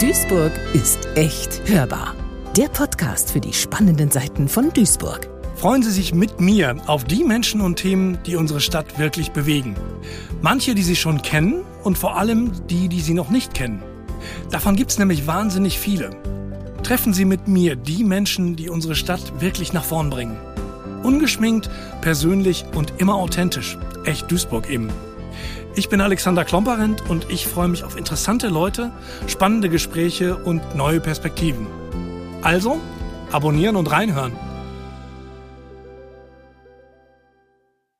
Duisburg ist echt hörbar. Der Podcast für die spannenden Seiten von Duisburg. Freuen Sie sich mit mir auf die Menschen und Themen, die unsere Stadt wirklich bewegen. Manche, die Sie schon kennen und vor allem die, die Sie noch nicht kennen. Davon gibt es nämlich wahnsinnig viele. Treffen Sie mit mir die Menschen, die unsere Stadt wirklich nach vorn bringen. Ungeschminkt, persönlich und immer authentisch. Echt Duisburg eben. Ich bin Alexander Klomperent und ich freue mich auf interessante Leute, spannende Gespräche und neue Perspektiven. Also, abonnieren und reinhören.